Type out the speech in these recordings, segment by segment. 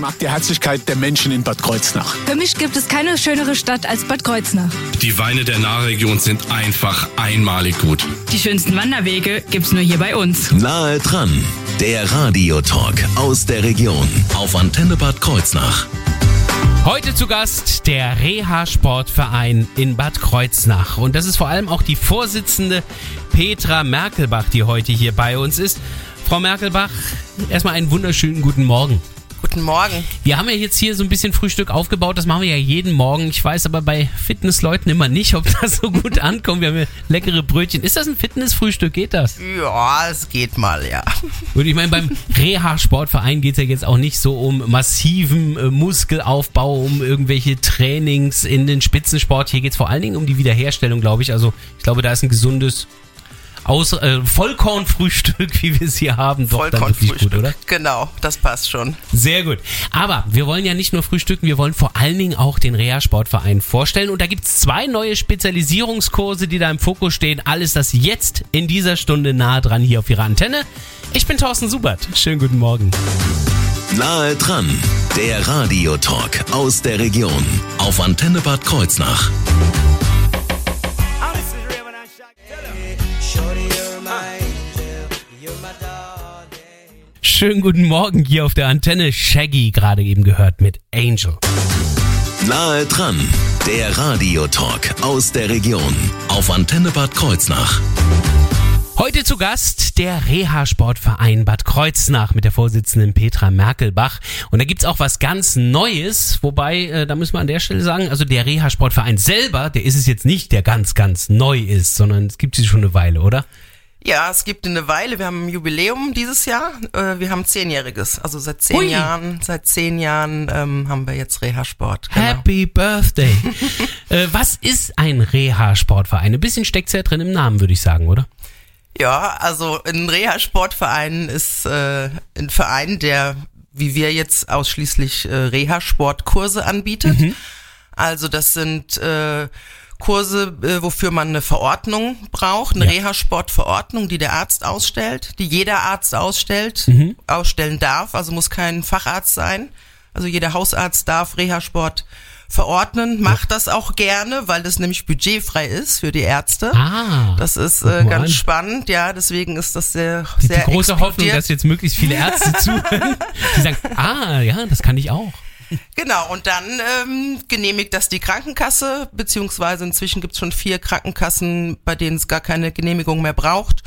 mag die Herzlichkeit der Menschen in Bad Kreuznach. Für mich gibt es keine schönere Stadt als Bad Kreuznach. Die Weine der Nahregion sind einfach einmalig gut. Die schönsten Wanderwege gibt's nur hier bei uns. Nahe dran, der Radiotalk aus der Region auf Antenne Bad Kreuznach. Heute zu Gast der Reha-Sportverein in Bad Kreuznach. Und das ist vor allem auch die Vorsitzende Petra Merkelbach, die heute hier bei uns ist. Frau Merkelbach, erstmal einen wunderschönen guten Morgen. Guten Morgen. Wir haben ja jetzt hier so ein bisschen Frühstück aufgebaut, das machen wir ja jeden Morgen. Ich weiß aber bei Fitnessleuten immer nicht, ob das so gut ankommt. Wir haben ja leckere Brötchen. Ist das ein Fitnessfrühstück? Geht das? Ja, es geht mal, ja. Und ich meine, beim Reha-Sportverein geht es ja jetzt auch nicht so um massiven äh, Muskelaufbau, um irgendwelche Trainings in den Spitzensport. Hier geht es vor allen Dingen um die Wiederherstellung, glaube ich. Also ich glaube, da ist ein gesundes aus, äh, Vollkornfrühstück, wie wir es hier haben, doch dann wirklich gut, oder? Genau, das passt schon. Sehr gut. Aber wir wollen ja nicht nur frühstücken, wir wollen vor allen Dingen auch den Reha-Sportverein vorstellen. Und da gibt es zwei neue Spezialisierungskurse, die da im Fokus stehen. Alles das jetzt in dieser Stunde nahe dran hier auf Ihrer Antenne. Ich bin Thorsten Subert. Schönen guten Morgen. Nahe dran, der Radiotalk aus der Region auf Antenne Bad Kreuznach. Schönen guten Morgen hier auf der Antenne. Shaggy gerade eben gehört mit Angel. Nahe dran, der Radiotalk aus der Region auf Antenne Bad Kreuznach. Heute zu Gast der Reha-Sportverein Bad Kreuznach mit der Vorsitzenden Petra Merkelbach. Und da gibt's auch was ganz Neues, wobei, äh, da müssen wir an der Stelle sagen, also der Reha-Sportverein selber, der ist es jetzt nicht, der ganz, ganz neu ist, sondern es gibt sie schon eine Weile, oder? Ja, es gibt eine Weile, wir haben ein Jubiläum dieses Jahr, äh, wir haben zehnjähriges, also seit zehn Hui. Jahren, seit zehn Jahren ähm, haben wir jetzt Reha-Sport. Genau. Happy Birthday! äh, was ist ein Reha-Sportverein? Ein bisschen steckt's ja drin im Namen, würde ich sagen, oder? Ja, also ein Reha-Sportverein ist äh, ein Verein, der, wie wir jetzt ausschließlich äh, Reha-Sportkurse anbietet. Also das sind äh, Kurse, äh, wofür man eine Verordnung braucht, eine Ja. Reha-Sport-Verordnung, die der Arzt ausstellt, die jeder Arzt ausstellt, ausstellen darf, also muss kein Facharzt sein. Also jeder Hausarzt darf Reha-Sport verordnen, macht das auch gerne, weil das nämlich budgetfrei ist für die Ärzte. Ah, Das ist äh, ganz an. spannend, ja, deswegen ist das sehr, die, die sehr große Hoffnung, explodiert. dass jetzt möglichst viele Ärzte zuhören, die sagen, ah, ja, das kann ich auch. Genau, und dann ähm, genehmigt das die Krankenkasse, beziehungsweise inzwischen gibt's schon vier Krankenkassen, bei denen es gar keine Genehmigung mehr braucht.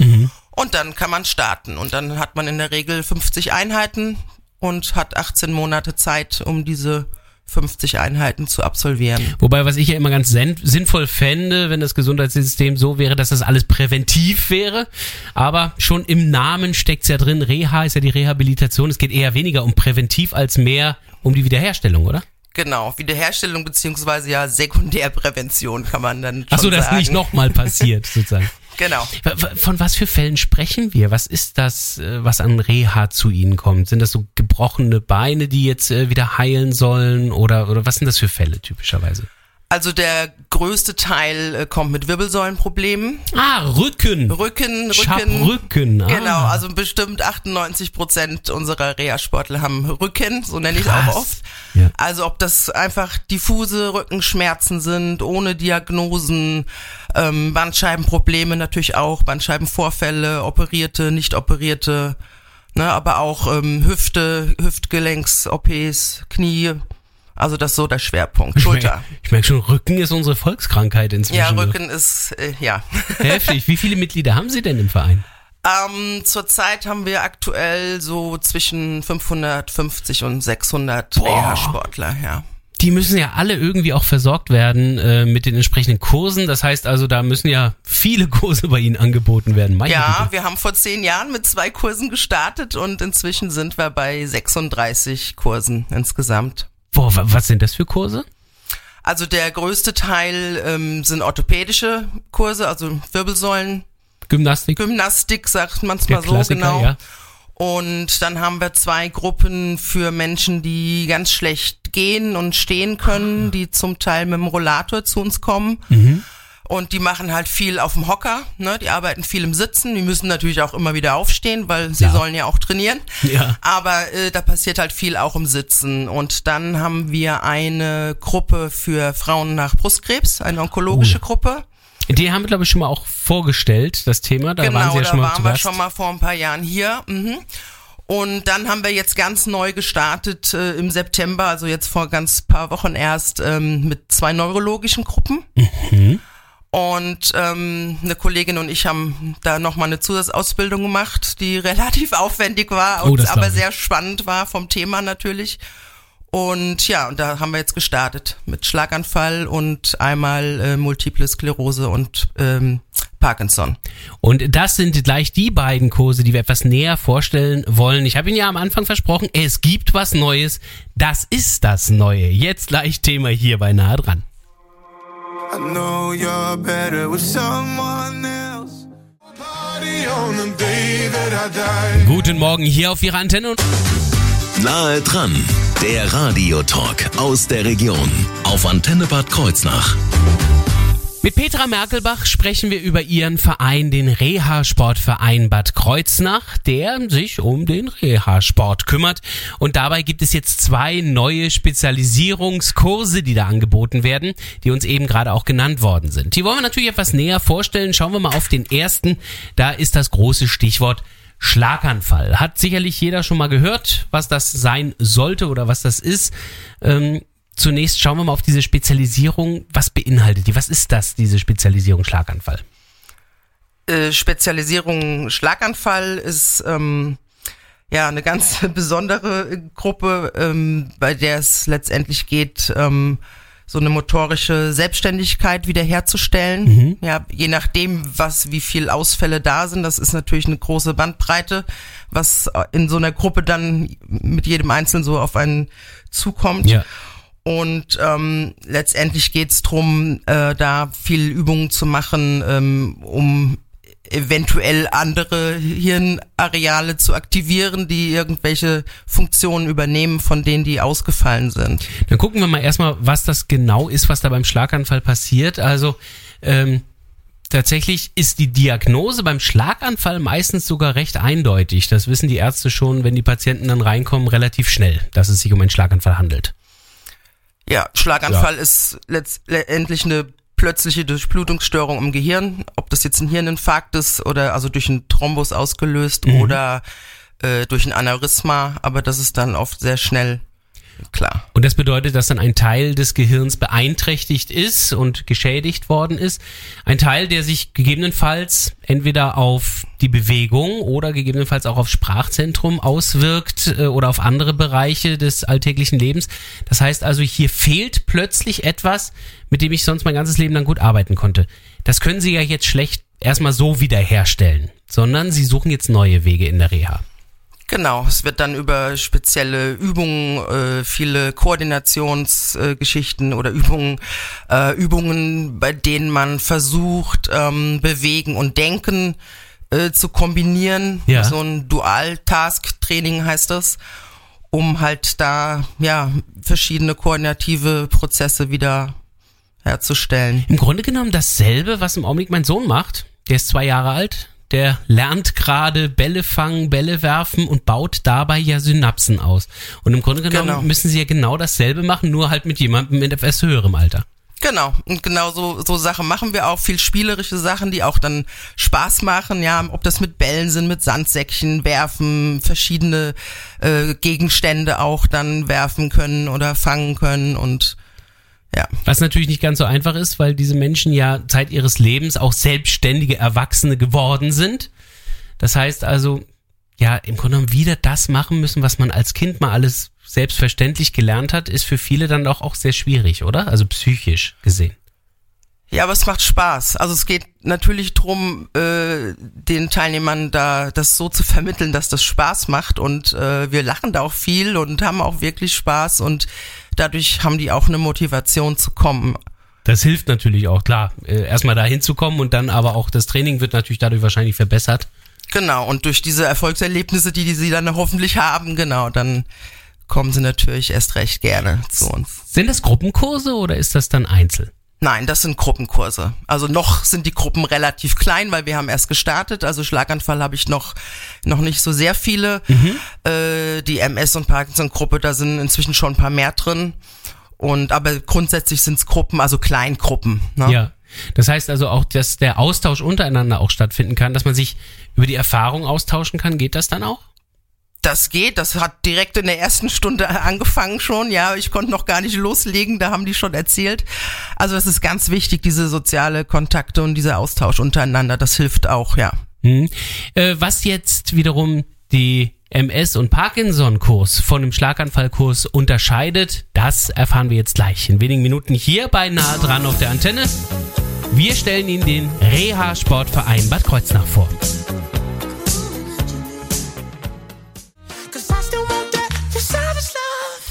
Und dann kann man starten. Und dann hat man in der Regel 50 Einheiten und hat 18 Monate Zeit, um diese 50 Einheiten zu absolvieren. Wobei, was ich ja immer ganz sinnvoll fände, wenn das Gesundheitssystem so wäre, dass das alles präventiv wäre. Aber schon im Namen steckt's ja drin. Reha ist ja die Rehabilitation. Es geht eher weniger um präventiv als mehr um die Wiederherstellung, oder? Genau, Wiederherstellung beziehungsweise ja Sekundärprävention kann man dann schon Ach so, dass sagen. nicht nochmal passiert, sozusagen. Genau. Von was für Fällen sprechen wir? Was ist das, äh, was an Reha zu Ihnen kommt? Sind das so gebrochene Beine, die jetzt äh, wieder heilen sollen? Oder, oder was sind das für Fälle typischerweise? Also der größte Teil äh, kommt mit Wirbelsäulenproblemen. Ah, Rücken. Rücken, Rücken. Rücken. Ah. Genau, also bestimmt 98 Prozent unserer Reha-Sportler haben Rücken, so nenne ich es auch oft. Ja. Also ob das einfach diffuse Rückenschmerzen sind, ohne Diagnosen, ähm, Bandscheibenprobleme natürlich auch, Bandscheibenvorfälle, operierte, nicht operierte, ne, aber auch ähm, Hüfte, Hüftgelenks-OPs, Knie, also das ist so der Schwerpunkt. Ich Schulter. Ich merke schon, Rücken ist unsere Volkskrankheit inzwischen. Ja, Rücken ist, äh, ja. Heftig. Wie viele Mitglieder haben Sie denn im Verein? Ähm, zurzeit haben wir aktuell so zwischen 550 und 600 Reha-Sportler, ja. Die müssen ja alle irgendwie auch versorgt werden äh, mit den entsprechenden Kursen. Das heißt also, da müssen ja viele Kurse bei Ihnen angeboten werden. Meine Ja, Güte. wir haben vor zehn Jahren mit zwei Kursen gestartet und inzwischen sind wir bei 36 Kursen insgesamt. Boah, wa- was sind das für Kurse? Also der größte Teil ähm, sind orthopädische Kurse, also Wirbelsäulen, Gymnastik? Gymnastik, sagt man es mal so Klassiker, genau. ja. Und dann haben wir zwei Gruppen für Menschen, die ganz schlecht gehen und stehen können, die zum Teil mit dem Rollator zu uns kommen. Und die machen halt viel auf dem Hocker, ne? Die arbeiten viel im Sitzen. Die müssen natürlich auch immer wieder aufstehen, weil sie Ja. sollen ja auch trainieren. Ja. Aber äh, da passiert halt viel auch im Sitzen. Und dann haben wir eine Gruppe für Frauen nach Brustkrebs, eine onkologische Oh. Gruppe. Die haben wir, glaube ich, schon mal auch vorgestellt, das Thema. Da genau, waren Sie ja da schon mal waren zu wir schon mal vor ein paar Jahren hier. Mhm. Und dann haben wir jetzt ganz neu gestartet äh, im September, also jetzt vor ganz paar Wochen erst ähm, mit zwei neurologischen Gruppen. Mhm. Und ähm, eine Kollegin und ich haben da nochmal eine Zusatzausbildung gemacht, die relativ aufwendig war Oh, und aber sehr spannend war vom Thema natürlich. Und ja, und da haben wir jetzt gestartet mit Schlaganfall und einmal äh, Multiple Sklerose und ähm, Parkinson. Und das sind gleich die beiden Kurse, die wir etwas näher vorstellen wollen. Ich habe Ihnen ja am Anfang versprochen, es gibt was Neues. Das ist das Neue. Jetzt gleich Thema hier bei Nahe dran. I know you're better with someone else. Party on the day that I die. Guten Morgen hier auf Ihrer Antenne. Und Nahe dran, der Radiotalk aus der Region auf Antenne Bad Kreuznach. Mit Petra Merkelbach sprechen wir über ihren Verein, den Reha-Sportverein Bad Kreuznach, der sich um den Reha-Sport kümmert. Und dabei gibt es jetzt zwei neue Spezialisierungskurse, die da angeboten werden, die uns eben gerade auch genannt worden sind. Die wollen wir natürlich etwas näher vorstellen. Schauen wir mal auf den ersten. Da ist das große Stichwort Schlaganfall. Hat sicherlich jeder schon mal gehört, was das sein sollte oder was das ist. Ähm, zunächst schauen wir mal auf diese Spezialisierung. Was beinhaltet die? Was ist das, diese Spezialisierung Schlaganfall? äh, Spezialisierung Schlaganfall ist ähm, ja eine ganz besondere Gruppe, ähm, bei der es letztendlich geht, ähm, so eine motorische Selbstständigkeit wiederherzustellen. Ja, je nachdem, was, wie viel Ausfälle da sind, das ist natürlich eine große Bandbreite, was in so einer Gruppe dann mit jedem Einzelnen so auf einen zukommt. Ja. Und ähm, letztendlich geht's drum, äh, da viel Übungen zu machen, ähm, um eventuell andere Hirnareale zu aktivieren, die irgendwelche Funktionen übernehmen, von denen die ausgefallen sind. Dann gucken wir mal erstmal, was das genau ist, was da beim Schlaganfall passiert. Also ähm, tatsächlich ist die Diagnose beim Schlaganfall meistens sogar recht eindeutig. Das wissen die Ärzte schon, wenn die Patienten dann reinkommen, relativ schnell, dass es sich um einen Schlaganfall handelt. Ja, Schlaganfall ist letztendlich eine plötzliche Durchblutungsstörung im Gehirn, ob das jetzt ein Hirninfarkt ist oder also durch einen Thrombus ausgelöst oder äh, durch ein Aneurysma, aber das ist dann oft sehr schnell klar. Und das bedeutet, dass dann ein Teil des Gehirns beeinträchtigt ist und geschädigt worden ist. Ein Teil, der sich gegebenenfalls entweder auf die Bewegung oder gegebenenfalls auch auf Sprachzentrum auswirkt äh, oder auf andere Bereiche des alltäglichen Lebens. Das heißt also, hier fehlt plötzlich etwas, mit dem ich sonst mein ganzes Leben lang gut arbeiten konnte. Das können Sie ja jetzt schlecht erstmal so wiederherstellen, sondern Sie suchen jetzt neue Wege in der Reha. Genau, es wird dann über spezielle Übungen, äh, viele Koordinationsgeschichten äh, oder Übungen, äh, Übungen, bei denen man versucht, ähm, Bewegen und Denken äh, zu kombinieren. Ja. So ein Dual-Task-Training heißt das, um halt da ja verschiedene koordinative Prozesse wieder herzustellen. Im Grunde genommen dasselbe, was im Augenblick mein Sohn macht. Der ist zwei Jahre alt. Der lernt gerade Bälle fangen, Bälle werfen und baut dabei ja Synapsen aus. Und im Grunde genommen Genau. müssen sie ja genau dasselbe machen, nur halt mit jemandem in etwas höherem Alter. Genau, und genau so, so Sachen machen wir auch, viel spielerische Sachen, die auch dann Spaß machen, ja, ob das mit Bällen sind, mit Sandsäckchen werfen, verschiedene äh, Gegenstände auch dann werfen können oder fangen können und ja, Was natürlich nicht ganz so einfach ist, weil diese Menschen ja Zeit ihres Lebens auch selbstständige Erwachsene geworden sind. Das heißt also, ja, im Grunde genommen wieder das machen müssen, was man als Kind mal alles selbstverständlich gelernt hat, ist für viele dann doch auch sehr schwierig, oder? Also psychisch gesehen. Ja, aber es macht Spaß. Also es geht natürlich drum, äh, den Teilnehmern da das so zu vermitteln, dass das Spaß macht und äh, wir lachen da auch viel und haben auch wirklich Spaß und dadurch haben die auch eine Motivation zu kommen. Das hilft natürlich auch, klar. Äh, erstmal da hinzukommen und dann aber auch das Training wird natürlich dadurch wahrscheinlich verbessert. Genau, und durch diese Erfolgserlebnisse, die, die sie dann hoffentlich haben, genau, dann kommen sie natürlich erst recht gerne zu uns. Sind das Gruppenkurse oder ist das dann Einzel? Nein, das sind Gruppenkurse. Also noch sind die Gruppen relativ klein, weil wir haben erst gestartet. Also Schlaganfall habe ich noch noch nicht so sehr viele. Äh, die MS und Parkinson-Gruppe, da sind inzwischen schon ein paar mehr drin. Und aber grundsätzlich sind es Gruppen, also Kleingruppen. Ne? Ja. Das heißt also auch, dass der Austausch untereinander auch stattfinden kann, dass man sich über die Erfahrung austauschen kann. Geht das dann auch? Das geht, das hat direkt in der ersten Stunde angefangen schon, ja, ich konnte noch gar nicht loslegen, da haben die schon erzählt. Also es ist ganz wichtig, diese soziale Kontakte und dieser Austausch untereinander, das hilft auch, ja. Hm. Äh, was jetzt wiederum die MS- und Parkinson-Kurs von dem Schlaganfallkurs unterscheidet, das erfahren wir jetzt gleich in wenigen Minuten hier bei Nahe dran auf der Antenne. Wir stellen Ihnen den Reha-Sportverein Bad Kreuznach vor.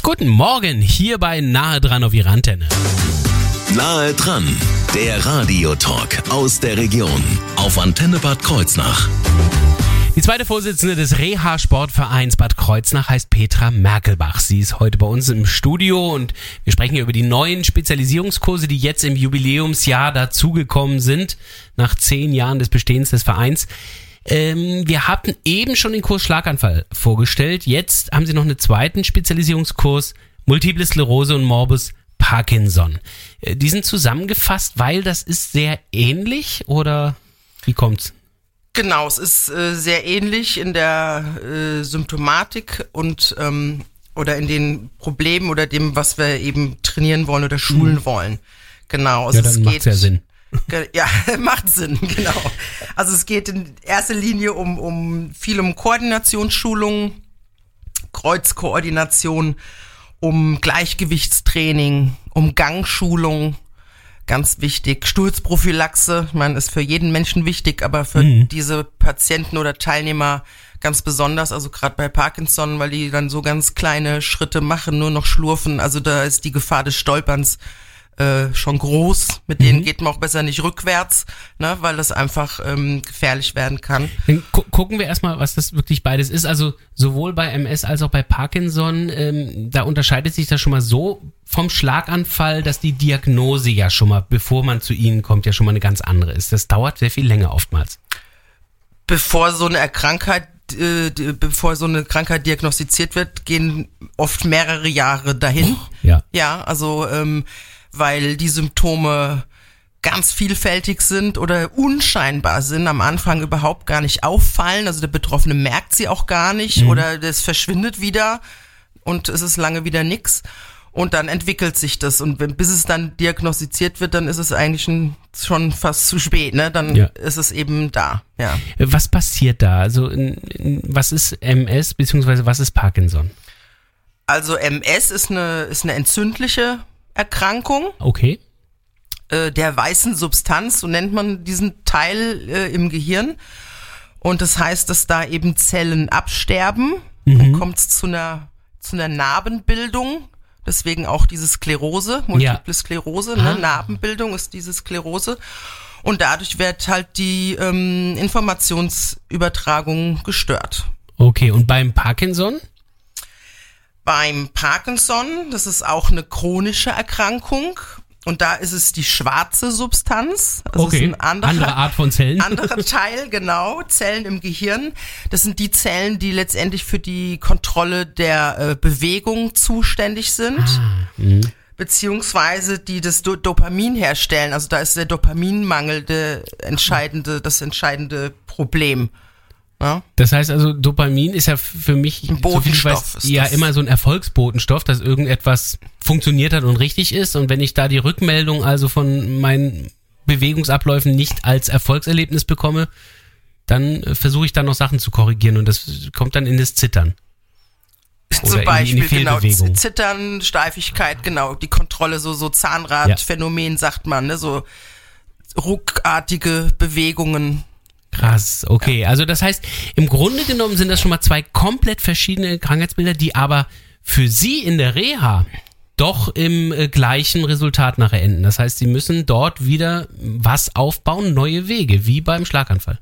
Guten Morgen hier bei Nahe dran auf Ihrer Antenne. Nahe dran, der Radiotalk aus der Region auf Antenne Bad Kreuznach. Die zweite Vorsitzende des Reha-Sportvereins Bad Kreuznach heißt Petra Merkelbach. Sie ist heute bei uns im Studio und wir sprechen hier über die neuen Spezialisierungskurse, die jetzt im Jubiläumsjahr dazugekommen sind, nach zehn Jahren des Bestehens des Vereins. Ähm, wir hatten eben schon den Kurs Schlaganfall vorgestellt. Jetzt haben Sie noch einen zweiten Spezialisierungskurs Multiple Sklerose und Morbus Parkinson. Äh, die sind zusammengefasst, weil das ist sehr ähnlich oder wie kommt's? Genau, es ist äh, sehr ähnlich in der äh, Symptomatik und ähm, oder in den Problemen oder dem, was wir eben trainieren wollen oder schulen wollen. Genau. Also Ja, dann es macht's ja Sinn. Ja, macht Sinn, genau. Also es geht in erster Linie um, um viel um Koordinationsschulung, Kreuzkoordination, um Gleichgewichtstraining, um Gangschulung, ganz wichtig. Sturzprophylaxe, ich meine, ist für jeden Menschen wichtig, aber für diese Patienten oder Teilnehmer ganz besonders, also gerade bei Parkinson, weil die dann so ganz kleine Schritte machen, nur noch schlurfen. Also da ist die Gefahr des Stolperns äh, schon groß. Mit denen geht man auch besser nicht rückwärts, ne, weil das einfach ähm, gefährlich werden kann. Dann gu gucken wir erstmal, was das wirklich beides ist. Also sowohl bei MS als auch bei Parkinson, ähm, da unterscheidet sich das schon mal so vom Schlaganfall, dass die Diagnose ja schon mal, bevor man zu Ihnen kommt, ja schon mal eine ganz andere ist. Das dauert sehr viel länger oftmals. bevor so eine Krankheit, äh, bevor so eine Krankheit diagnostiziert wird, gehen oft mehrere Jahre dahin. Ja. Ja, also ähm, weil die Symptome ganz vielfältig sind oder unscheinbar sind, am Anfang überhaupt gar nicht auffallen. Also der Betroffene merkt sie auch gar nicht oder das verschwindet wieder und es ist lange wieder nix. Und dann entwickelt sich das. Und wenn, bis es dann diagnostiziert wird, dann ist es eigentlich schon, schon fast zu spät. Ne? Dann Ja. ist es eben da. Ja. Was passiert da? Also was ist MS beziehungsweise was ist Parkinson? Also MS ist eine, ist eine entzündliche Erkrankung Okay. äh, der weißen Substanz, so nennt man diesen Teil äh, im Gehirn. Und das heißt, dass da eben Zellen absterben. Dann kommt es zu einer, zu einer Narbenbildung. Deswegen auch diese Sklerose, Multiple Sklerose, Ah. ne? Narbenbildung ist diese Sklerose. Und dadurch wird halt die ähm, Informationsübertragung gestört. Okay. Und beim Parkinson? Beim Parkinson, das ist auch eine chronische Erkrankung. Und da ist es die schwarze Substanz. Das Okay. ist ein anderer, Andere Art von Zellen. anderer Teil, genau. Zellen im Gehirn. Das sind die Zellen, die letztendlich für die Kontrolle der äh, Bewegung zuständig sind. Ah, mhm. Beziehungsweise die das Do Dopamin herstellen. Also da ist der Dopaminmangel der entscheidende, das entscheidende Problem. Ja? Das heißt also, Dopamin ist ja für mich Ein so Botenstoff weiß, ist ja immer so ein Erfolgsbotenstoff, dass irgendetwas funktioniert hat und richtig ist. Und wenn ich da die Rückmeldung also von meinen Bewegungsabläufen nicht als Erfolgserlebnis bekomme, dann äh, versuche ich dann noch Sachen zu korrigieren und das kommt dann in das Zittern. Oder Zum in die- Beispiel, genau. Zittern, Steifigkeit, genau, die Kontrolle, so, so Zahnradphänomen, sagt man, ne, so ruckartige Bewegungen. Krass, okay. Also das heißt, im Grunde genommen sind das schon mal zwei komplett verschiedene Krankheitsbilder, die aber für Sie in der Reha doch im äh, gleichen Resultat nachher enden. Das heißt, Sie müssen dort wieder was aufbauen, neue Wege, wie beim Schlaganfall.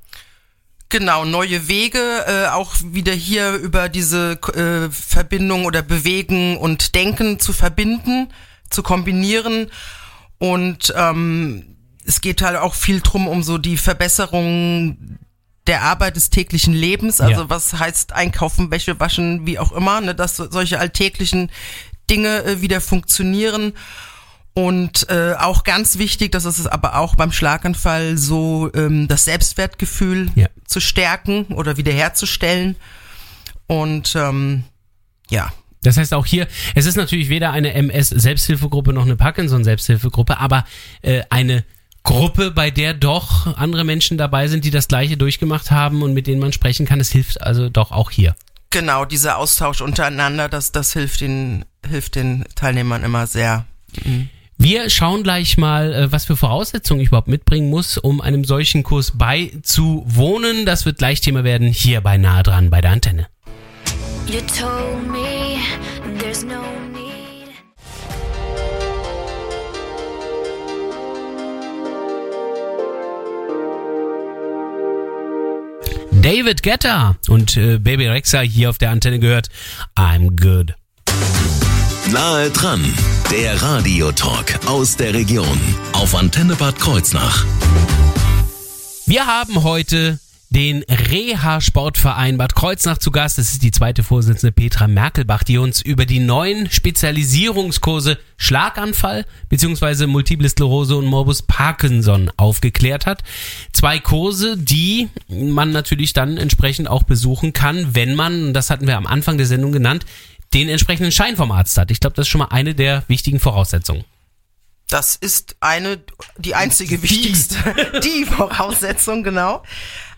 Genau, neue Wege, äh, auch wieder hier über diese äh, Verbindung oder Bewegen und Denken zu verbinden, zu kombinieren Und ähm, es geht halt auch viel drum um so die Verbesserung der Arbeit des täglichen Lebens. Also Ja. was heißt einkaufen, Wäsche waschen, wie auch immer, ne, dass so- solche alltäglichen Dinge äh, wieder funktionieren. Und äh, auch ganz wichtig, das ist es aber auch beim Schlaganfall so, ähm, das Selbstwertgefühl Ja. zu stärken oder wiederherzustellen. Und ähm, ja, Das heißt auch hier, es ist natürlich weder eine MS-Selbsthilfegruppe noch eine Parkinson-Selbsthilfegruppe, aber äh, eine Gruppe, bei der doch andere Menschen dabei sind, die das Gleiche durchgemacht haben und mit denen man sprechen kann. Es hilft also doch auch hier. genau, dieser Austausch untereinander, das, das hilft den, hilft den Teilnehmern immer sehr. Wir schauen gleich mal, äh, was für Voraussetzungen ich überhaupt mitbringen muss, um einem solchen Kurs beizuwohnen. Das wird gleich Thema werden hier bei Nahe dran bei der Antenne. You told me there's no David Guetta und äh, Baby Rexa hier auf der Antenne gehört. I'm good. Nahe dran, der Radiotalk aus der Region auf Antenne Bad Kreuznach. Wir haben heute den Reha-Sportverein Bad Kreuznach zu Gast. Das ist die zweite Vorsitzende Petra Merkelbach, die uns über die neuen Spezialisierungskurse Schlaganfall bzw. Multiple Sklerose und Morbus Parkinson aufgeklärt hat. Zwei Kurse, die man natürlich dann entsprechend auch besuchen kann, wenn man, das hatten wir am Anfang der Sendung genannt, den entsprechenden Schein vom Arzt hat. Ich glaube, das ist schon mal eine der wichtigen Voraussetzungen. Das ist eine, die einzige wichtigste, die Voraussetzung, genau.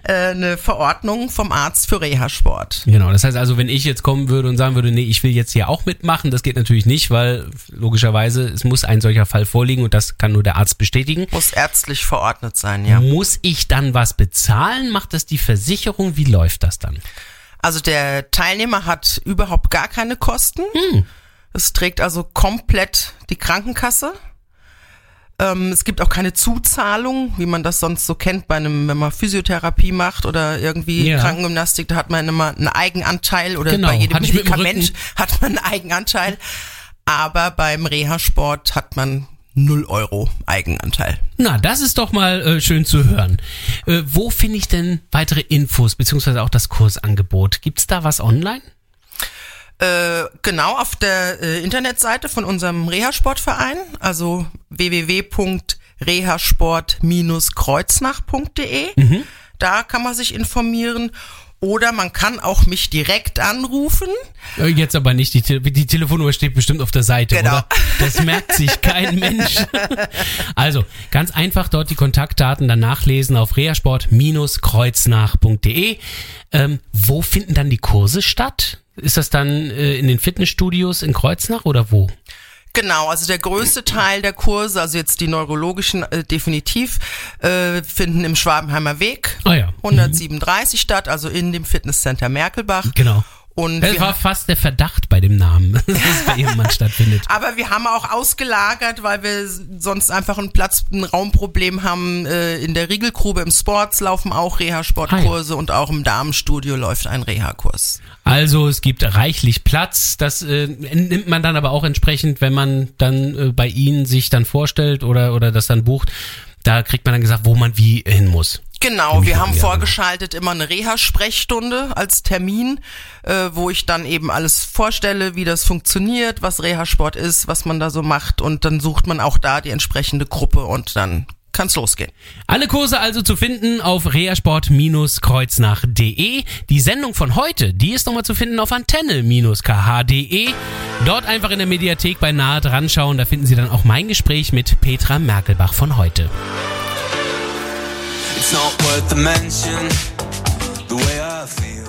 Äh, eine Verordnung vom Arzt für Reha-Sport. Genau, das heißt also, wenn ich jetzt kommen würde und sagen würde, nee, ich will jetzt hier auch mitmachen, das geht natürlich nicht, weil logischerweise es muss ein solcher Fall vorliegen und das kann nur der Arzt bestätigen. Muss ärztlich verordnet sein, ja. Muss ich dann was bezahlen? Macht das die Versicherung? Wie läuft das dann? Also der Teilnehmer hat überhaupt gar keine Kosten. Hm. Es trägt also komplett die Krankenkasse. Ähm, es gibt auch keine Zuzahlung, wie man das sonst so kennt bei einem, wenn man Physiotherapie macht oder irgendwie Ja. Krankengymnastik, da hat man immer einen Eigenanteil oder Genau, bei jedem hatte Medikament hat man einen Eigenanteil. Aber beim Reha-Sport hat man 0 Euro Eigenanteil. Na, das ist doch mal äh, schön zu hören. Äh, wo finde ich denn weitere Infos beziehungsweise auch das Kursangebot? Gibt's da was online? Äh, genau auf der äh, Internetseite von unserem Reha-Sportverein, also www.rehasport-kreuznach.de. Da kann man sich informieren. Oder man kann auch mich direkt anrufen. Äh, Jetzt aber nicht, die, Te die Telefonnummer steht bestimmt auf der Seite, Genau. oder? Das merkt sich kein Mensch. Also, ganz einfach dort die Kontaktdaten dann nachlesen auf reasport-kreuznach.de. Ähm, wo finden dann die Kurse statt? Ist das dann äh, in den Fitnessstudios in Kreuznach oder wo? Genau, also der größte Teil der Kurse, also jetzt die neurologischen äh, definitiv, äh, finden im Schwabenheimer Weg Ah ja. 137 statt, also in dem Fitnesscenter Merkelbach. Genau. Und Das wir war fast der Verdacht bei dem Namen, dass es bei jemandem stattfindet. Aber wir haben auch ausgelagert, weil wir sonst einfach ein Platz, ein Raumproblem haben. Äh, In der Riegelgrube im Sports laufen auch Reha-Sportkurse und auch im Damenstudio läuft ein Reha-Kurs. Also es gibt reichlich Platz. Das äh, nimmt man dann aber auch entsprechend, wenn man dann äh, bei Ihnen sich dann vorstellt oder, oder das dann bucht. Da kriegt man dann gesagt, wo man wie hin muss. Genau, wir haben vorgeschaltet immer eine Reha-Sprechstunde als Termin, äh, wo ich dann eben alles vorstelle, wie das funktioniert, was Reha-Sport ist, was man da so macht und dann sucht man auch da die entsprechende Gruppe und dann kann's losgehen. Alle Kurse also zu finden auf reasport-kreuznach.de. Die Sendung von heute, die ist nochmal zu finden auf antenne-kh.de. Dort einfach in der Mediathek bei Nahe dran schauen. Da finden Sie dann auch mein Gespräch mit Petra Merkelbach von heute. It's not worth the mention, the way I feel.